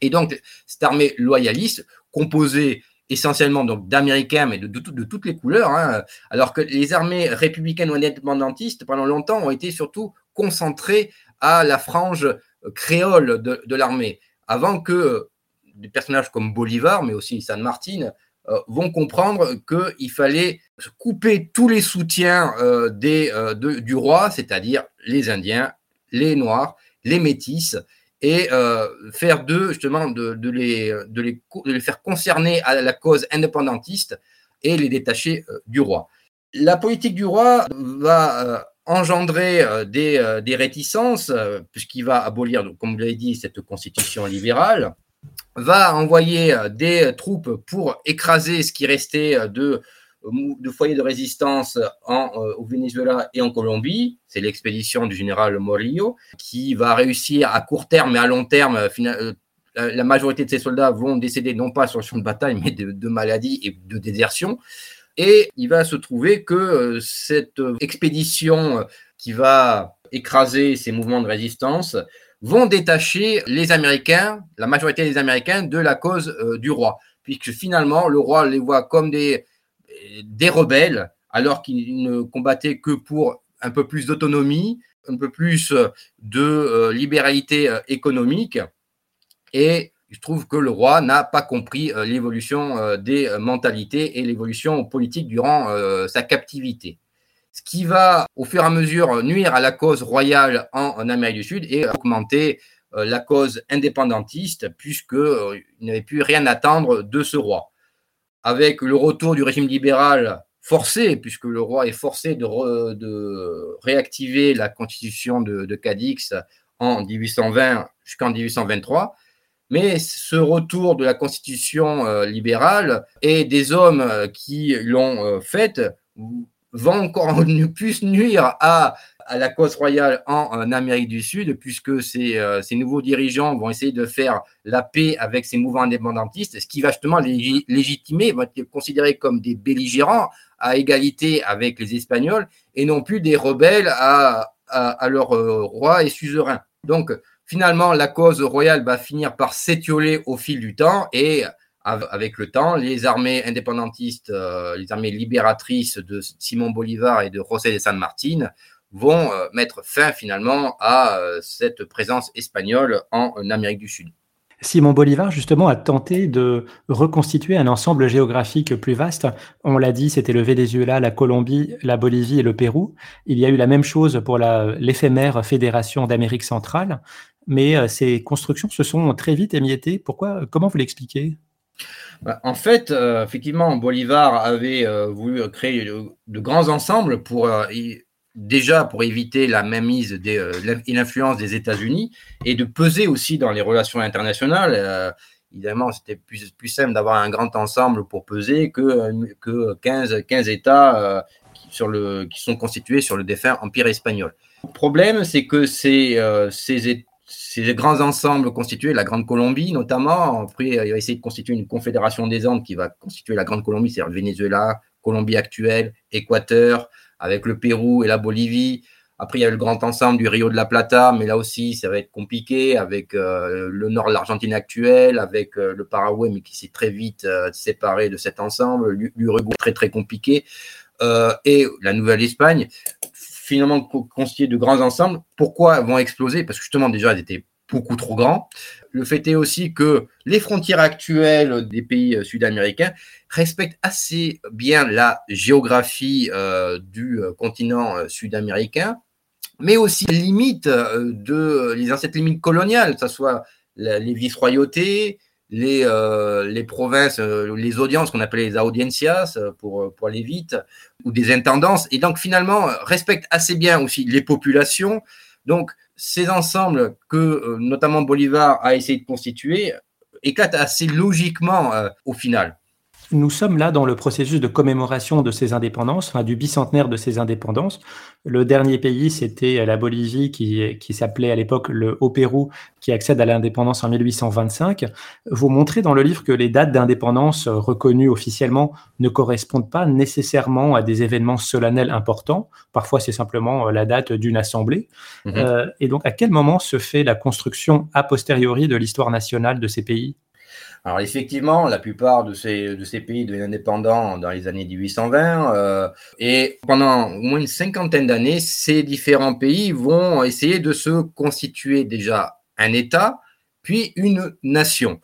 [SPEAKER 2] Et donc, cette armée loyaliste, composée essentiellement d'Américains, mais de, de, toutes les couleurs, hein, alors que les armées républicaines ou indépendantistes, pendant longtemps, ont été surtout concentré à la frange créole de, l'armée, avant que des personnages comme Bolivar, mais aussi San Martin, euh, vont comprendre qu'il fallait couper tous les soutiens euh, des, euh, du roi, c'est-à-dire les Indiens, les Noirs, les Métis, et faire d'eux, justement, de, les, de, les, de, les, faire concerner à la cause indépendantiste et les détacher du roi. La politique du roi va engendrer des, des réticences, puisqu'il va abolir, comme vous l'avez dit, cette constitution libérale, va envoyer des troupes pour écraser ce qui restait de foyers de résistance en, euh, au Venezuela et en Colombie. C'est l'expédition du général Morillo qui va réussir à court terme et à long terme. Euh, euh, la majorité de ces soldats vont décéder non pas sur le champ de bataille, mais de, de maladies et de désertion. Et il va se trouver que cette expédition qui va écraser ces mouvements de résistance vont détacher les Américains, la majorité des Américains, de la cause du roi, puisque finalement le roi les voit comme des, rebelles, alors qu'ils ne combattaient que pour un peu plus d'autonomie, un peu plus de euh, libéralité euh, économique. Je trouve que le roi n'a pas compris euh, l'évolution des mentalités et l'évolution politique durant sa captivité. Ce qui va, au fur et à mesure, nuire à la cause royale en, Amérique du Sud et augmenter la cause indépendantiste, puisqu'il n'avait plus rien attendre de ce roi avec le retour du régime libéral forcé, puisque le roi est forcé de, réactiver la constitution de, Cadix en 1820 jusqu'en 1823. Mais ce retour de la constitution euh, libérale et des hommes euh, qui l'ont euh, faite vont encore plus nuire à à la cause royale en, Amérique du Sud, puisque ces, ces, nouveaux dirigeants vont essayer de faire la paix avec ces mouvements indépendantistes, ce qui va justement les légitimer, vont être considérés comme des belligérants à égalité avec les Espagnols, et non plus des rebelles à, à, leur euh, roi et suzerain. Donc, finalement, la cause royale va finir par s'étioler au fil du temps, et avec le temps, les armées indépendantistes, euh, les armées libératrices de Simon Bolivar et de José de San Martin vont euh, mettre fin finalement à euh, cette présence espagnole en Amérique du Sud.
[SPEAKER 1] Simon Bolivar, justement, a tenté de reconstituer un ensemble géographique plus vaste. On l'a dit, c'était le Venezuela, la Colombie, la Bolivie et le Pérou. Il y a eu la même chose pour l'éphémère Fédération d'Amérique centrale, mais euh, ces constructions se sont très vite émiettées. Pourquoi Comment vous l'expliquez?
[SPEAKER 2] Bah, en fait, effectivement, Bolivar avait voulu créer de, grands ensembles pour déjà pour éviter la mainmise euh, et l'influence des États-Unis et de peser aussi dans les relations internationales. Euh, évidemment, c'était plus, plus simple d'avoir un grand ensemble pour peser que, que 15, 15 États euh, qui, sur le, qui sont constitués sur le défunt Empire espagnol. Le problème, c'est que ces, ces, ces, grands ensembles constitués, la Grande Colombie notamment, après, il va essayer de constituer une confédération des Andes qui va constituer la Grande Colombie, c'est-à-dire le Venezuela, Colombie actuelle, Équateur, avec le Pérou et la Bolivie. Après, il y a le grand ensemble du Rio de la Plata, mais là aussi, ça va être compliqué avec euh, le nord de l'Argentine actuelle, avec euh, le Paraguay, mais qui s'est très vite euh, séparé de cet ensemble. L'Uruguay, très, très compliqué. et la Nouvelle-Espagne, finalement constituée de grands ensembles. Pourquoi vont exploser? Parce que justement, déjà, elles étaient beaucoup trop grands. Le fait est aussi que les frontières actuelles des pays euh, sud-américains respectent assez bien la géographie euh, du euh, continent sud-américain, mais aussi les limites de les anciennes limites coloniales, que ce soit les vice-royautés, les, les provinces, les audiences qu'on appelait les audiencias pour, pour aller vite, ou des intendances, et donc finalement respectent assez bien aussi les populations. Donc, ces ensembles que euh, notamment Bolivar a essayé de constituer éclatent assez logiquement euh, au final.
[SPEAKER 1] Nous sommes là dans le processus de commémoration de ces indépendances, enfin, du bicentenaire de ces indépendances. Le dernier pays, c'était la Bolivie, qui, qui s'appelait à l'époque le Haut-Pérou, qui accède à l'indépendance en 1825. Vous montrez dans le livre que les dates d'indépendance reconnues officiellement ne correspondent pas nécessairement à des événements solennels importants. Parfois, c'est simplement la date d'une assemblée. Mhm. Euh, et donc, à quel moment se fait la construction a posteriori de l'histoire nationale de ces pays?
[SPEAKER 2] Alors effectivement, la plupart de ces, pays deviennent indépendants dans les années 1820 euh, et pendant au moins une cinquantaine d'années, ces différents pays vont essayer de se constituer déjà un État, puis une nation.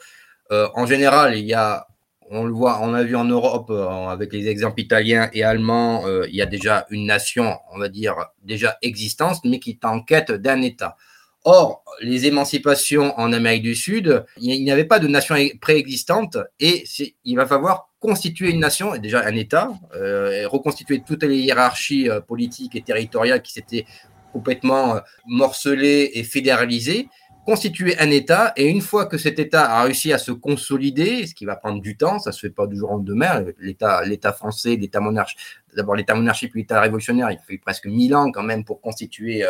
[SPEAKER 2] Euh, en général, il y a, on le voit, on a vu en Europe euh, avec les exemples italiens et allemands, il y a déjà une nation, on va dire déjà existante, mais qui est en quête d'un État. Or, les émancipations en Amérique du Sud, il n'y avait pas de nation préexistante et il va falloir constituer une nation, déjà un État, euh, reconstituer toutes les hiérarchies euh, politiques et territoriales qui s'étaient complètement euh, morcelées et fédéralisées, constituer un État, et une fois que cet État a réussi à se consolider, ce qui va prendre du temps, ça ne se fait pas du jour au lendemain, l'État, français, l'État monarchique, d'abord l'État monarchique puis l'État révolutionnaire, il fait presque mille ans quand même pour constituer,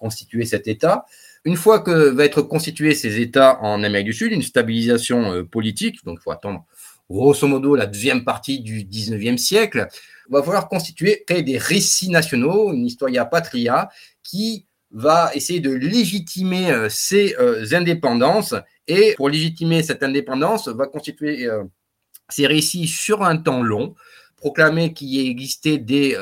[SPEAKER 2] constituer cet État. Une fois que va être constitué ces États en Amérique du Sud, une stabilisation euh, politique, donc il faut attendre grosso modo la deuxième partie du 19e siècle, va falloir constituer, créer des récits nationaux, une historia patria, qui va essayer de légitimer euh, ces euh, indépendances et pour légitimer cette indépendance va constituer ces récits sur un temps long, proclamer qu'il y existait des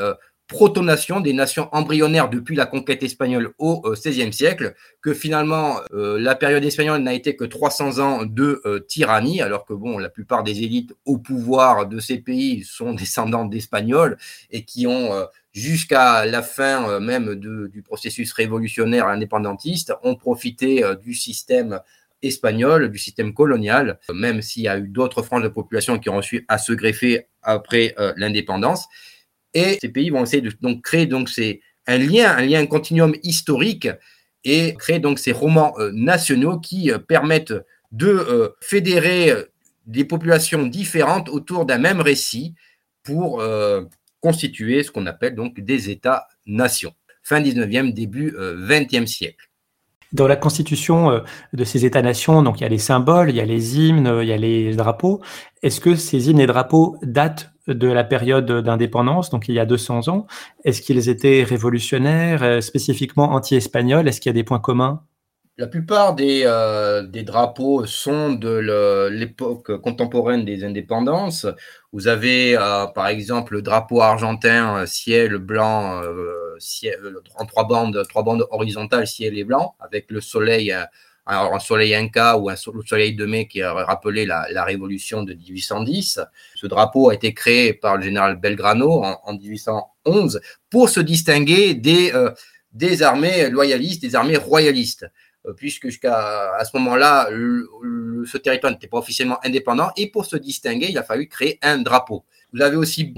[SPEAKER 2] proto-nations, des nations embryonnaires depuis la conquête espagnole au XVIe siècle, que finalement la période espagnole n'a été que 300 ans de tyrannie, alors que bon, la plupart des élites au pouvoir de ces pays sont descendants d'Espagnols et qui ont jusqu'à la fin euh, même du processus révolutionnaire indépendantiste, ont profité euh, du système espagnol, du système colonial, même s'il y a eu d'autres franges de population qui ont reçu à se greffer après euh, l'indépendance. Et ces pays vont essayer de donc, créer donc, un lien, un lien, un continuum historique et créer donc ces romans nationaux qui permettent de fédérer des populations différentes autour d'un même récit pour constituer ce qu'on appelle donc des États-nations. Fin 19e, début 20e euh, siècle.
[SPEAKER 1] Dans la constitution euh, de ces États-nations, donc il y a les symboles, il y a les hymnes, il y a les drapeaux. Est-ce que ces hymnes et drapeaux datent de la période d'indépendance, donc il y a 200 ans. Est-ce qu'ils étaient révolutionnaires, euh, spécifiquement anti-espagnols? Est-ce qu'il y a des points communs?
[SPEAKER 2] La plupart des, euh, drapeaux sont de l'époque contemporaine des indépendances. Vous avez, euh, par exemple, le drapeau argentin, ciel blanc, en trois bandes, trois bandes horizontales, ciel et blanc, avec le soleil, alors un soleil inca ou un soleil de mai qui a rappelé la, révolution de 1810. Ce drapeau a été créé par le général Belgrano en, en 1811 pour se distinguer des, des armées loyalistes, des armées royalistes. Euh, puisque jusqu'à à ce moment-là, ce territoire n'était pas officiellement indépendant. Et pour se distinguer, il a fallu créer un drapeau. Vous avez aussi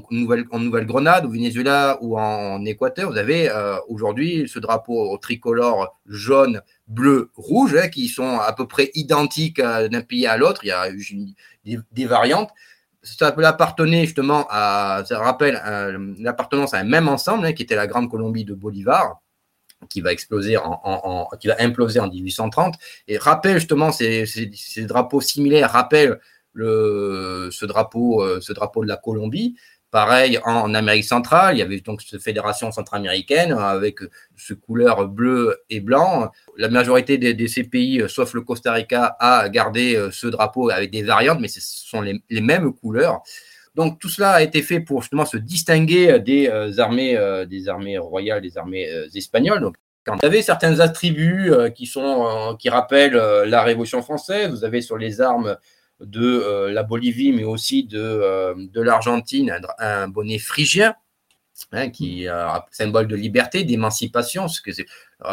[SPEAKER 2] en Nouvelle-Grenade, au Venezuela ou en Équateur, vous avez euh, aujourd'hui ce drapeau tricolore jaune, bleu, rouge, hein, qui sont à peu près identiques euh, d'un pays à l'autre. Il y a des, variantes. Ça appartenait justement à, ça rappelle l'appartenance à un même ensemble, hein, qui était la Grande Colombie de Bolivar qui va exploser en, qui va imploser en 1830 et rappelle justement ces, ces, drapeaux similaires rappellent le, ce drapeau euh, ce drapeau de la Colombie. Pareil en, Amérique centrale il y avait donc cette fédération centra-américaine avec ce couleur bleu et blanc. La majorité de, ces pays sauf le Costa Rica a gardé euh, ce drapeau avec des variantes mais ce sont les, les mêmes couleurs. Donc tout cela a été fait pour justement se distinguer des euh, armées, euh, des armées royales, des armées euh, espagnoles. Donc vous avez certains attributs qui sont qui rappellent la Révolution française, vous avez sur les armes de la Bolivie, mais aussi de, de l'Argentine, un, bonnet phrygien, hein, qui est un symbole de liberté, d'émancipation.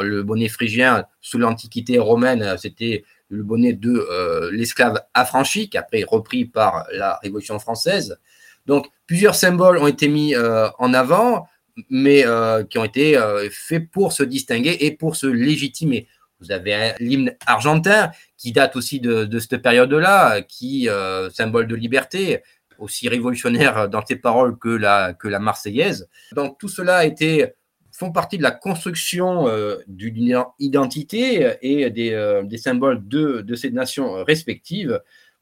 [SPEAKER 2] Le bonnet phrygien, sous l'Antiquité romaine, c'était le bonnet de l'esclave affranchi, qui après repris par la Révolution française. Donc, plusieurs symboles ont été mis euh, en avant, mais euh, qui ont été euh, faits pour se distinguer et pour se légitimer. Vous avez l'hymne argentin qui date aussi de, cette période-là, qui symbole de liberté, aussi révolutionnaire dans ses paroles que la, Marseillaise. Donc tout cela a été, font partie de la construction d'une identité et des, des symboles de, ces nations respectives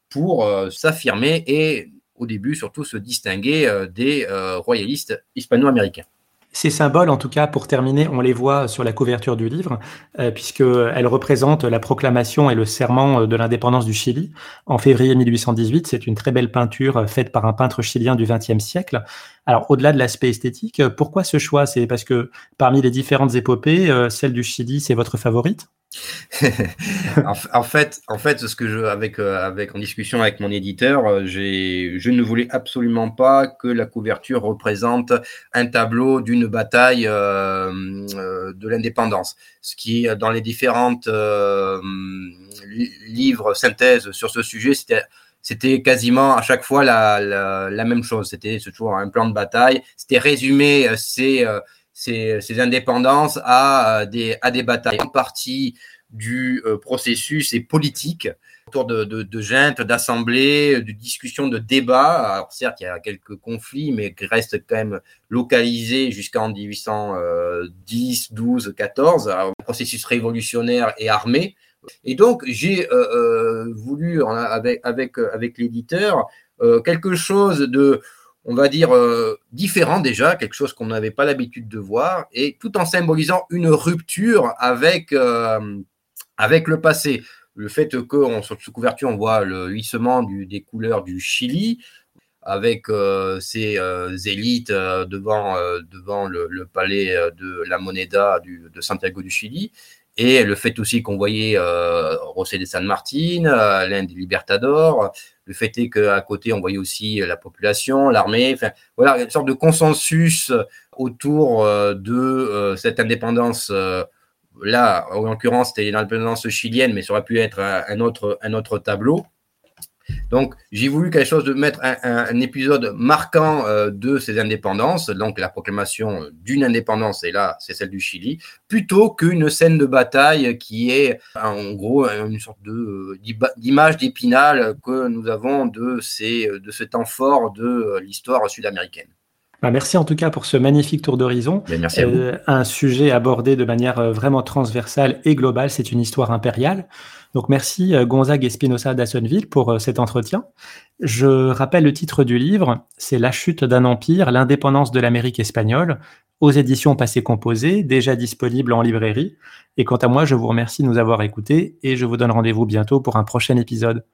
[SPEAKER 2] pour s'affirmer et au début surtout se distinguer euh, des euh, royalistes hispano-américains.
[SPEAKER 1] Ces symboles, en tout cas, pour terminer, on les voit sur la couverture du livre, euh, puisqu'elles représentent la proclamation et le serment de l'indépendance du Chili en février 1818. C'est une très belle peinture faite par un peintre chilien du XXe siècle. Alors, au-delà de l'aspect esthétique, pourquoi ce choix? C'est parce que parmi les différentes épopées, celle du Chili, c'est votre favorite?
[SPEAKER 2] en, fait, en fait, ce que je, avec, euh, avec en discussion avec mon éditeur, euh, je ne voulais absolument pas que la couverture représente un tableau d'une bataille euh, de l'indépendance. Ce qui, dans les différentes livres synthèses sur ce sujet, c'était c'était quasiment à chaque fois la, la, même chose. C'était toujours un plan de bataille. C'était résumé ces, ces, ces, indépendances à des, à des batailles. En partie du euh, processus est politique autour de, de, de d'assemblées, de discussions, de débats. Alors certes, il y a quelques conflits, mais qui restent quand même localisés jusqu'en 1810, 12, 14, le processus révolutionnaire et armé. Et donc, j'ai euh, euh, voulu, avec, avec, avec l'éditeur, quelque chose de, on va dire, différent déjà, quelque chose qu'on n'avait pas l'habitude de voir, et tout en symbolisant une rupture avec avec le passé, le fait que sur cette couverture, on voit le lissement des couleurs du Chili, avec euh, ces euh, élites euh, devant, devant le, palais de la Moneda de Santiago du Chili, et le fait aussi qu'on voyait José de San Martin, l'un des Libertadores, le fait est qu'à côté, on voyait aussi la population, l'armée, enfin, voilà, une sorte de consensus autour de cette indépendance Là, en l'occurrence, c'était l'indépendance chilienne, mais ça aurait pu être un autre, un autre tableau. Donc, j'ai voulu quelque chose de mettre un, épisode marquant euh, de ces indépendances, donc la proclamation d'une indépendance, et là, c'est celle du Chili, plutôt qu'une scène de bataille qui est en gros une sorte de, d'image d'épinal que nous avons de, ces, de ce temps fort de l'histoire sud-américaine.
[SPEAKER 1] Bah, merci en tout cas pour ce magnifique tour d'horizon.
[SPEAKER 2] Merci à vous. Euh,
[SPEAKER 1] un sujet abordé de manière euh, vraiment transversale et globale, c'est une histoire impériale. Donc merci euh, Gonzague Espinosa d'Assonville pour cet entretien. Je rappelle le titre du livre, c'est La chute d'un empire, l'indépendance de l'Amérique espagnole, aux éditions Passé Composé, déjà disponible en librairie. Et quant à moi, je vous remercie de nous avoir écoutés et je vous donne rendez-vous bientôt pour un prochain épisode.